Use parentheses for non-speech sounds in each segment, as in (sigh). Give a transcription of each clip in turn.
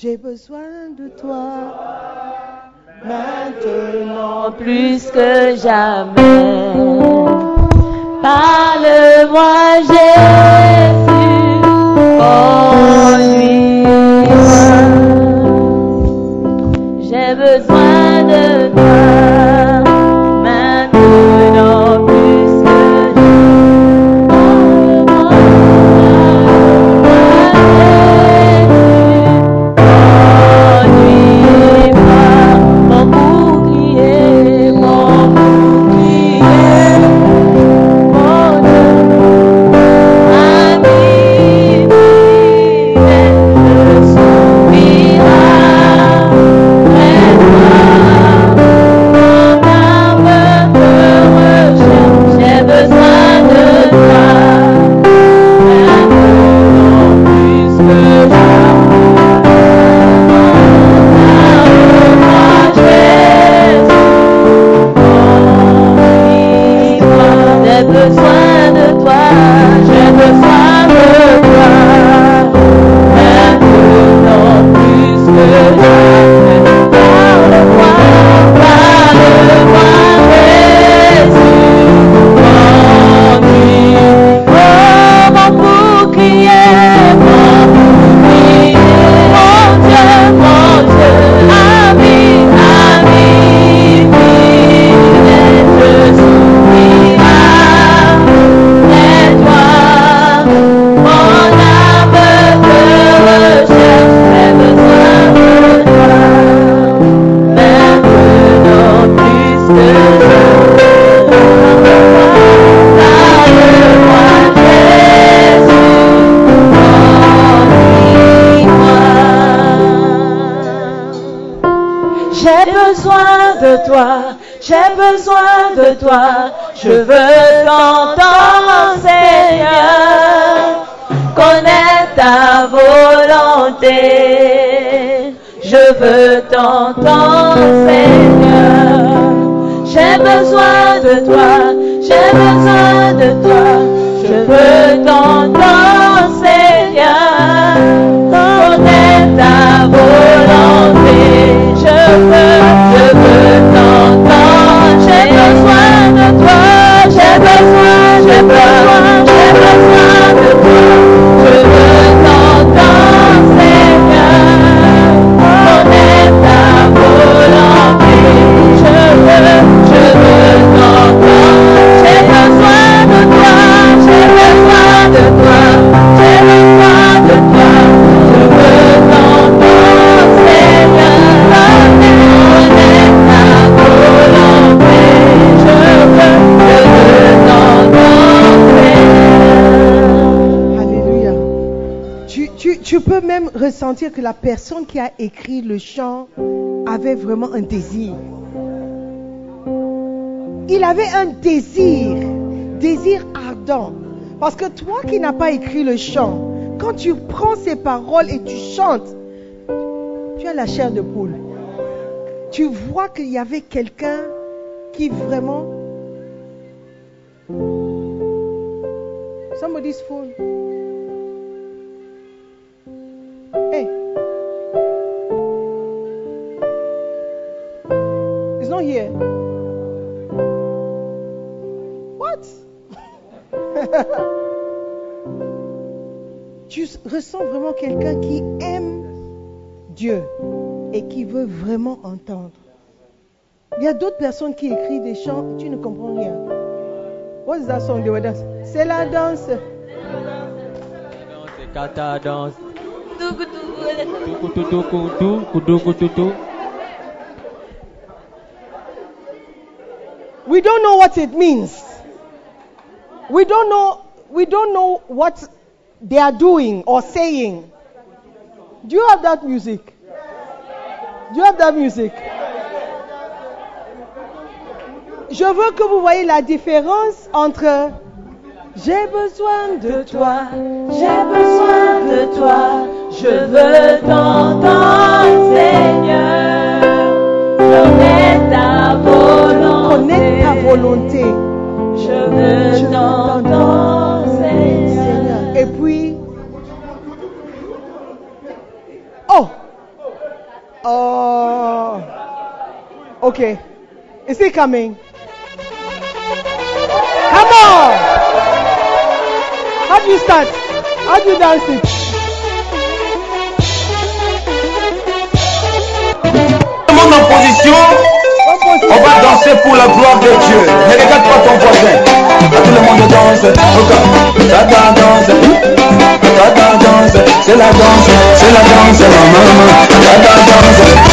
J'ai besoin de toi. Maintenant plus que jamais. Parle-moi, Jésus. Conduis-moi. J'ai besoin de toi, j'ai besoin de toi, je veux t'entendre, Seigneur, connaître ta volonté. Je veux t'entendre, Seigneur, j'ai besoin de toi, j'ai besoin de toi, je veux t'entendre, ta volonté. Je veux, je veux t'entendre, j'ai besoin de toi, j'ai besoin, j'ai besoin, j'ai besoin ressentir que la personne qui a écrit le chant avait vraiment un désir. Il avait un désir, désir ardent. Parce que toi qui n'as pas écrit le chant, quand tu prends ces paroles et tu chantes, tu as la chair de poule. Tu vois qu'il y avait quelqu'un qui vraiment... Somebody's phone. (laughs) tu ressens vraiment quelqu'un qui aime Dieu et qui veut vraiment entendre. Il y a d'autres personnes qui écrivent des chants, tu ne comprends rien. What is that song they were dancing? C'est la danse. C'est kata danse. We don't know what it means. We don't know we don't know what they are doing or saying. Do you have that music? Do you have that music? Je veux que vous voyez la différence entre j'ai besoin de toi, j'ai besoin de toi, je veux t'entendre, Seigneur. Connaître ta volonté. Je veux t'entendre, Seigneur. Et puis, oh, Oh. Okay. Is he coming? Come on. How do you start? How do you dance it? En position. On va danser pour la gloire de Dieu. Ne regarde pas ton voisin. À tout le monde danse. Tata danse. Tata danse. C'est la danse. C'est la danse. Maman. Tata danse.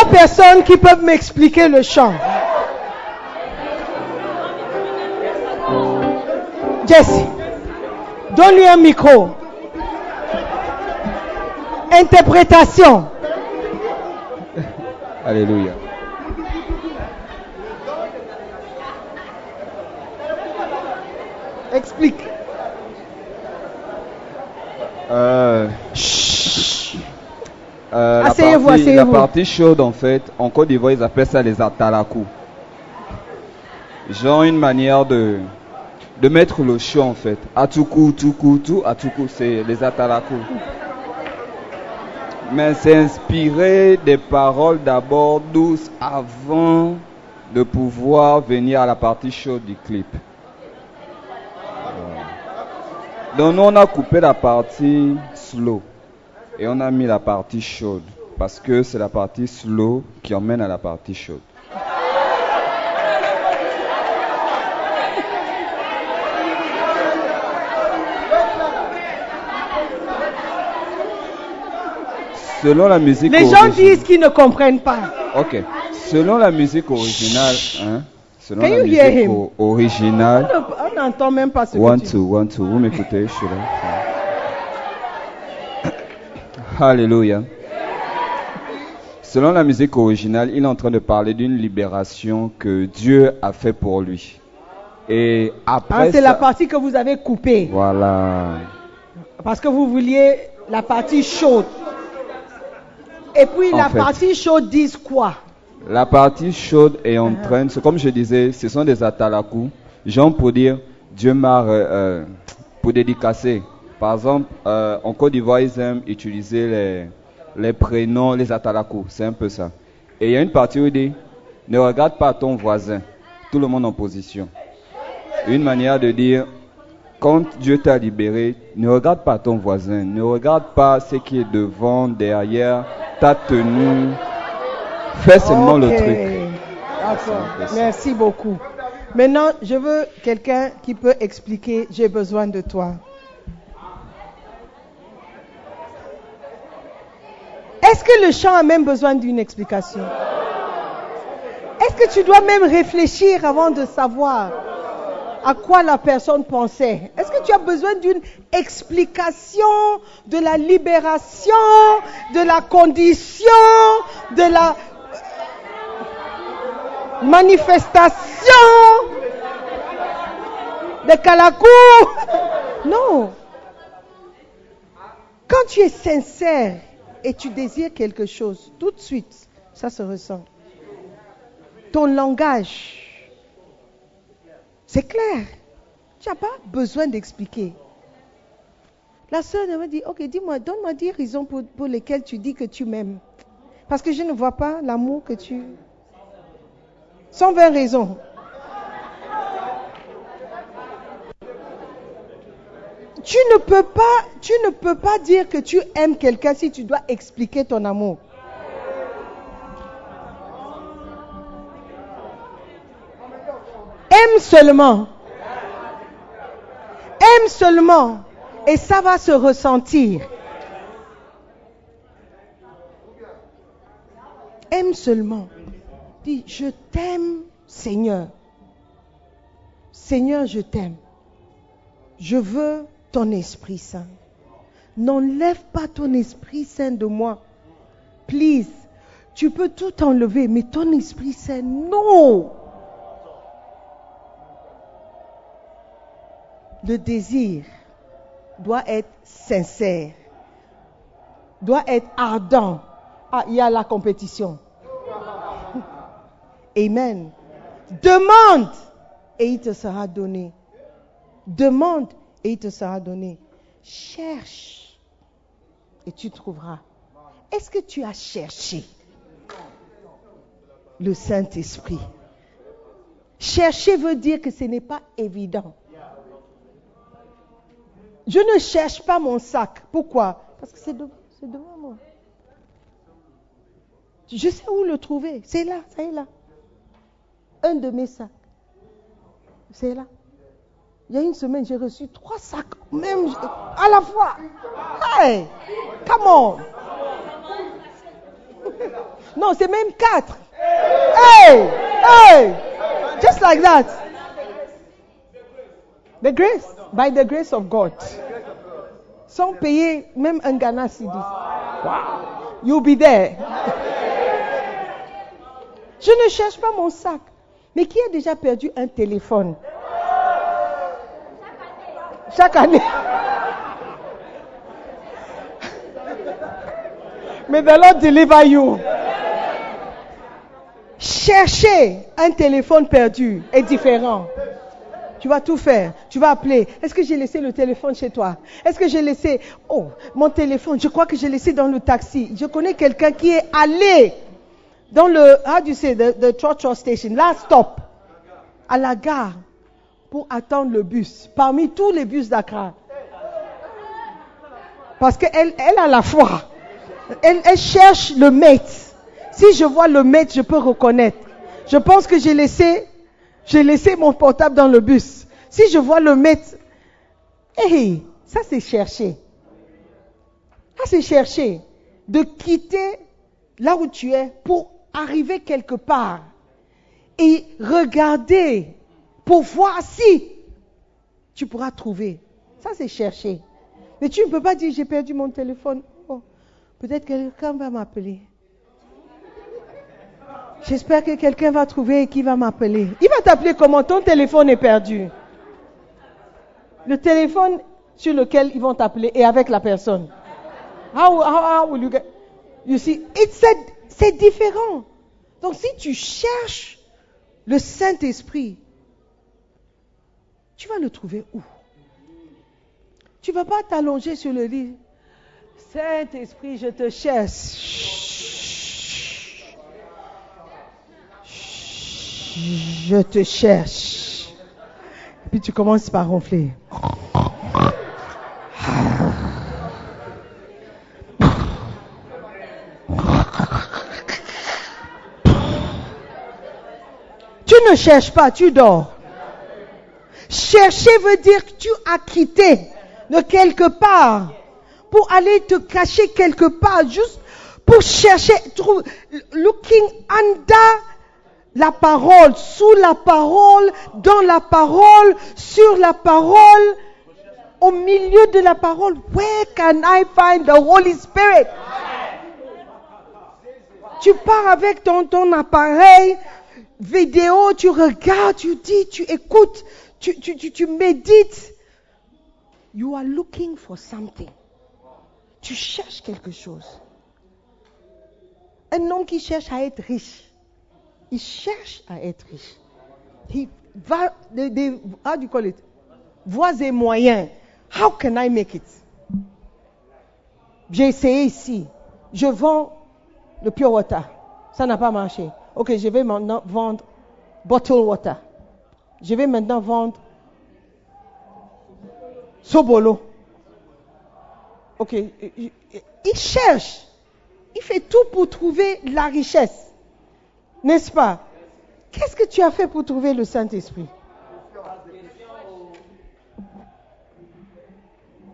Trois personnes qui peuvent m'expliquer le chant. Jesse, donne-lui un micro. Interprétation. (laughs) Alléluia. Explique. Euh, euh, la, partie, la asseyez-vous. partie chaude, en fait, en Côte d'Ivoire, ils appellent ça les atalakou. Genre une manière de, de mettre le chaud, en fait. Atuku, tuku, tu, atuku, c'est les atalakou. Mais c'est inspiré des paroles d'abord douces avant de pouvoir venir à la partie chaude du clip. Donc nous on a coupé la partie slow et on a mis la partie chaude parce que c'est la partie slow qui emmène à la partie chaude. Selon la musique Les gens disent qu'ils ne comprennent pas. Ok. Selon la musique originale, hein, selon Can la you hear musique originale, On n'entend même pas ce que One, tu two, one, two. Vous m'écoutez, je suis là. Alléluia. Selon la musique originale, il est en train de parler d'une libération que Dieu a fait pour lui. Et Ah, après c'est la partie que vous avez coupée. Voilà. Parce que vous vouliez la partie chaude. Et puis En la fait. partie chaude disent quoi? La partie chaude est en Uh-huh. train, c'est comme je disais, ce sont des atalakou. Genre pour dire, Dieu m'a, euh, euh, pour dédicacer. Par exemple, euh, en Côte d'Ivoire, ils aiment utiliser les, les prénoms, les atalakou. C'est un peu ça. Et il y a une partie où il dit, ne regarde pas ton voisin. Tout le monde en position. Une manière de dire, quand Dieu t'a libéré, ne regarde pas ton voisin. Ne regarde pas ce qui est devant, derrière, ta tenue. Fais seulement le truc. D'accord. Merci beaucoup. Maintenant, je veux quelqu'un qui peut expliquer J'ai besoin de toi. Est-ce que le chant a même besoin d'une explication? Est-ce que tu dois même réfléchir avant de savoir à quoi la personne pensait? Est-ce que tu as besoin d'une explication de la libération, de la condition, de la manifestation de Kalakou Non. Quand tu es sincère et tu désires quelque chose, tout de suite, ça se ressent. Ton langage, c'est clair. Tu n'as pas besoin d'expliquer. La sœur m'a dit, ok, dis-moi, donne-moi 10 raisons pour, pour lesquelles tu dis que tu m'aimes. Parce que je ne vois pas l'amour que tu... 120 raisons. Tu ne peux pas, dire que tu aimes quelqu'un si tu dois expliquer ton amour. Aime seulement. Aime seulement. Et ça va se ressentir. Aime seulement. Dis, je t'aime, Seigneur. Seigneur, je t'aime. Je veux ton Esprit Saint. N'enlève pas ton Esprit Saint de moi. Please. Tu peux tout enlever, mais ton Esprit Saint, non. Le désir doit être sincère, doit être ardent. Ah, il y a la compétition. Amen. Demande et il te sera donné. Demande et il te sera donné. Cherche et tu trouveras. Est-ce que tu as cherché le Saint-Esprit? Chercher veut dire que ce n'est pas évident. Je ne cherche pas mon sac. Pourquoi? Parce que c'est devant moi. Je sais où le trouver. C'est là, ça est là. Un de mes sacs. C'est là. Il y a une semaine, j'ai reçu trois sacs, même à la fois. Hey, come on. (laughs) Non, c'est même quatre. Hey, hey, just like that. The grace, by the grace of God. Sans payer même un Ghana CD. Wow. You'll be there. (laughs) Je ne cherche pas mon sac. Mais qui a déjà perdu un téléphone? Chaque année. Mais the Lord deliver you. Chercher un téléphone perdu est différent. Tu vas tout faire. Tu vas appeler. Est-ce que j'ai laissé le téléphone chez toi? Est-ce que j'ai laissé... Oh, mon téléphone, je crois que j'ai laissé dans le taxi. Je connais quelqu'un qui est allé dans le... How do you say? The, the station. Last stop. À la gare. Pour attendre le bus. Parmi tous les bus d'Accra. Parce qu'elle elle a la foi. Elle, cherche le maître. Si je vois le maître, je peux reconnaître. Je pense que j'ai laissé j'ai laissé mon portable dans le bus. Si je vois le maître, hey, ça c'est chercher. Ça c'est chercher. De quitter là où tu es pour arriver quelque part et regarder pour voir si tu pourras trouver. Ça c'est chercher. Mais tu ne peux pas dire j'ai perdu mon téléphone. Oh, peut-être quelqu'un va m'appeler. J'espère que quelqu'un va trouver et qui va m'appeler. Il va t'appeler comment? Ton téléphone est perdu. Le téléphone sur lequel ils vont t'appeler est avec la personne. How, how, how will you get? You see, c'est différent. Donc si tu cherches le Saint-Esprit, tu vas le trouver où? Tu ne vas pas t'allonger sur le lit. Saint-Esprit, je te cherche. je te cherche. Et puis tu commences par ronfler. Tu ne cherches pas, tu dors. Chercher veut dire que tu as quitté de quelque part pour aller te cacher quelque part, juste pour chercher, looking under la parole, sous la parole, dans la parole, sur la parole, au milieu de la parole. Where can I find the Holy Spirit? Tu pars avec ton, ton appareil vidéo, tu regardes, tu dis, tu écoutes, tu, médites. You are looking for something. Tu cherches quelque chose. Un homme qui cherche à être riche, il cherche à être riche. Il va how do you call it? Et moyens. How can I make it? J'ai essayé ici. Je vends le pure water. Ça n'a pas marché. Ok, je vais maintenant vendre bottle water. Je vais maintenant vendre Sobolo. Ok, il cherche. Il fait tout pour trouver la richesse. N'est-ce pas? Qu'est-ce que tu as fait pour trouver le Saint-Esprit?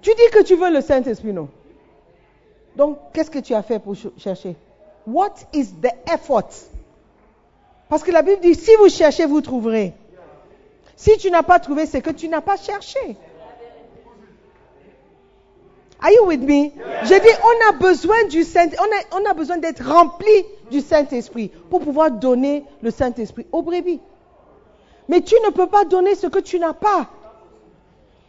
Tu dis que tu veux le Saint-Esprit, non? Donc, qu'est-ce que tu as fait pour ch- chercher? What is the effort? Parce que la Bible dit, si vous cherchez, vous trouverez. Si tu n'as pas trouvé, c'est que tu n'as pas cherché. Are you with me? Je dis, on a besoin du Saint, on a, on a besoin d'être rempli du Saint-Esprit pour pouvoir donner le Saint-Esprit aux brebis. Mais tu ne peux pas donner ce que tu n'as pas.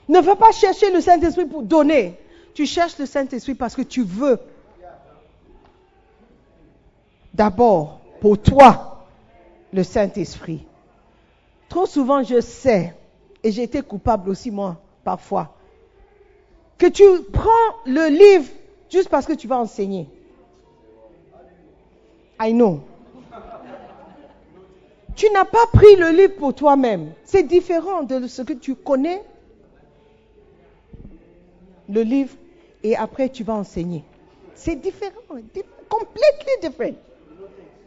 Ne va pas chercher le Saint-Esprit pour donner. Tu cherches le Saint-Esprit parce que tu veux. D'abord, pour toi, le Saint-Esprit. Trop souvent, je sais, et j'ai été coupable aussi moi, parfois, que tu prends le livre juste parce que tu vas enseigner. I know. Tu n'as pas pris le livre pour toi-même. C'est différent de ce que tu connais, le livre, et après tu vas enseigner. C'est différent. di- Completely different.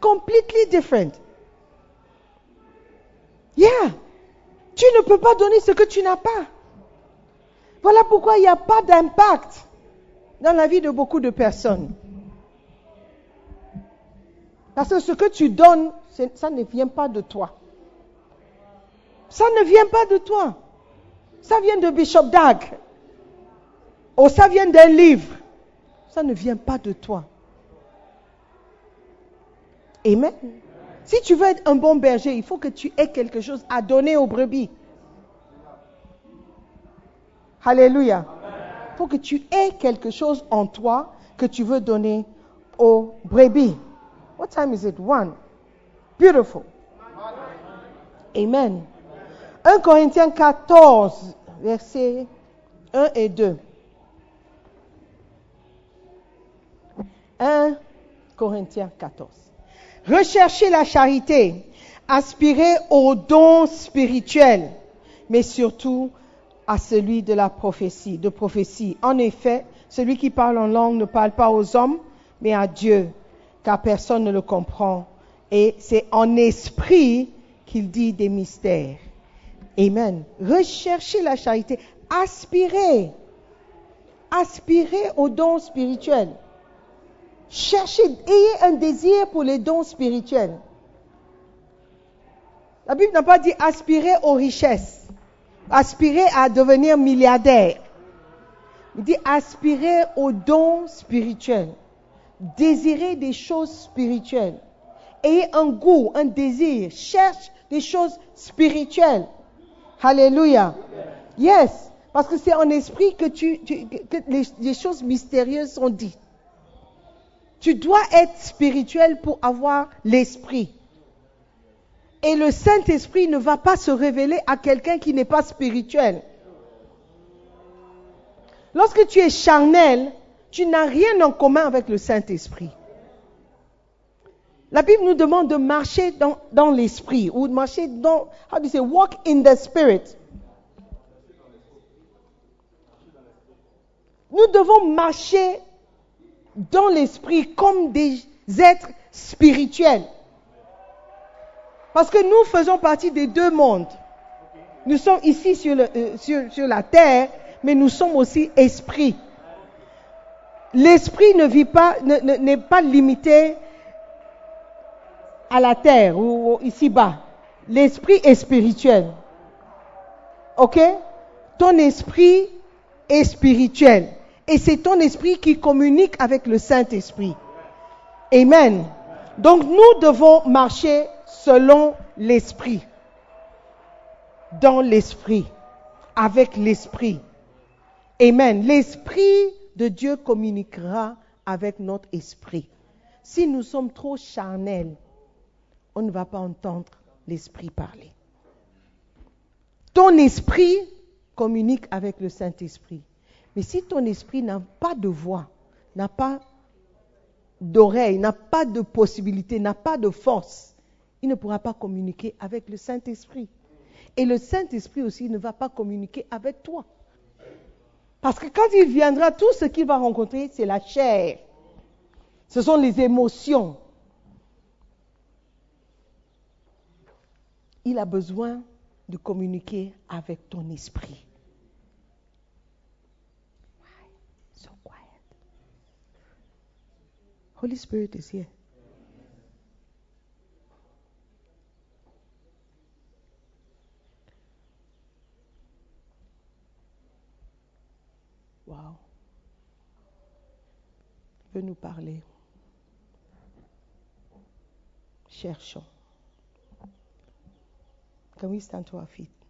Completely different. Yeah. Tu ne peux pas donner ce que tu n'as pas. Voilà pourquoi il n'y a pas d'impact dans la vie de beaucoup de personnes. Parce que ce que tu donnes, ça ne vient pas de toi. Ça ne vient pas de toi. Ça vient de Bishop Dag. Ou ça vient d'un livre. Ça ne vient pas de toi. Amen. Si tu veux être un bon berger, il faut que tu aies quelque chose à donner aux brebis. Alléluia. Il faut que tu aies quelque chose en toi que tu veux donner aux brebis. What time is it? One. Beautiful. Amen. 1 Corinthiens 14, versets 1 et 2. 1 Corinthiens 14. Recherchez la charité, aspirez aux dons spirituels, mais surtout à celui de la prophétie, de prophétie. En effet, celui qui parle en langue ne parle pas aux hommes, mais à Dieu, car personne ne le comprend. Et c'est en esprit qu'il dit des mystères. Amen. Recherchez la charité, aspirez, aspirez aux dons spirituels. Cherchez, ayez un désir pour les dons spirituels. La Bible n'a pas dit aspirer aux richesses, aspirer à devenir milliardaire. Il dit aspirer aux dons spirituels, désirer des choses spirituelles. Ayez un goût, un désir, cherche des choses spirituelles. Alléluia. Yes, parce que c'est en esprit que, tu, les choses mystérieuses sont dites. Tu dois être spirituel pour avoir l'esprit. Et le Saint-Esprit ne va pas se révéler à quelqu'un qui n'est pas spirituel. Lorsque tu es charnel, tu n'as rien en commun avec le Saint-Esprit. La Bible nous demande de marcher dans, l'esprit ou de marcher dans, how do you say, walk in the spirit. Nous devons marcher dans l'esprit comme des êtres spirituels. Parce que nous faisons partie des deux mondes. Nous sommes ici sur, le- euh, sur- sur la terre, mais nous sommes aussi esprit. L'esprit ne vit pas, ne- ne- n'est pas limité à la terre ou ici-bas. L'esprit est spirituel. OK? Ton esprit est spirituel. Et c'est ton esprit qui communique avec le Saint-Esprit. Amen. Donc nous devons marcher selon l'esprit. Dans l'esprit. Avec l'esprit. Amen. L'esprit de Dieu communiquera avec notre esprit. Si nous sommes trop charnels, on ne va pas entendre l'esprit parler. Ton esprit communique avec le Saint-Esprit. Mais si ton esprit n'a pas de voix, n'a pas d'oreille, n'a pas de possibilité, n'a pas de force, il ne pourra pas communiquer avec le Saint-Esprit. Et le Saint-Esprit aussi ne va pas communiquer avec toi. Parce que quand il viendra, tout ce qu'il va rencontrer, c'est la chair. Ce sont les émotions. Il a besoin de communiquer avec ton esprit. Holy Spirit is here. Wow. Il nous parler. Cherchons. Can we stand to our feet?